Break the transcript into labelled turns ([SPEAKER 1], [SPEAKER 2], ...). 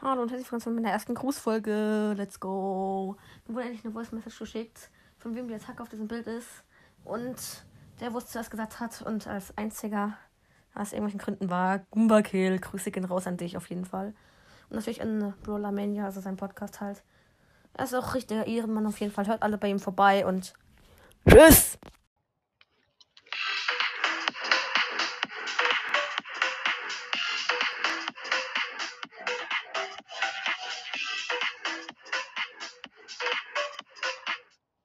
[SPEAKER 1] Hallo und herzlich willkommen zu meiner ersten Grußfolge. Let's go. Mir wurde endlich eine Voice Message geschickt, von wem der Tag auf diesem Bild ist. Und der, wo es zuerst gesagt hat und als einziger aus irgendwelchen Gründen war, Goomba Kill. Grüße gehen raus an dich auf jeden Fall. Und natürlich an Brawler Mania, also sein Podcast halt. Er ist auch richtiger Ehrenmann auf jeden Fall. Hört alle bei ihm vorbei und tschüss!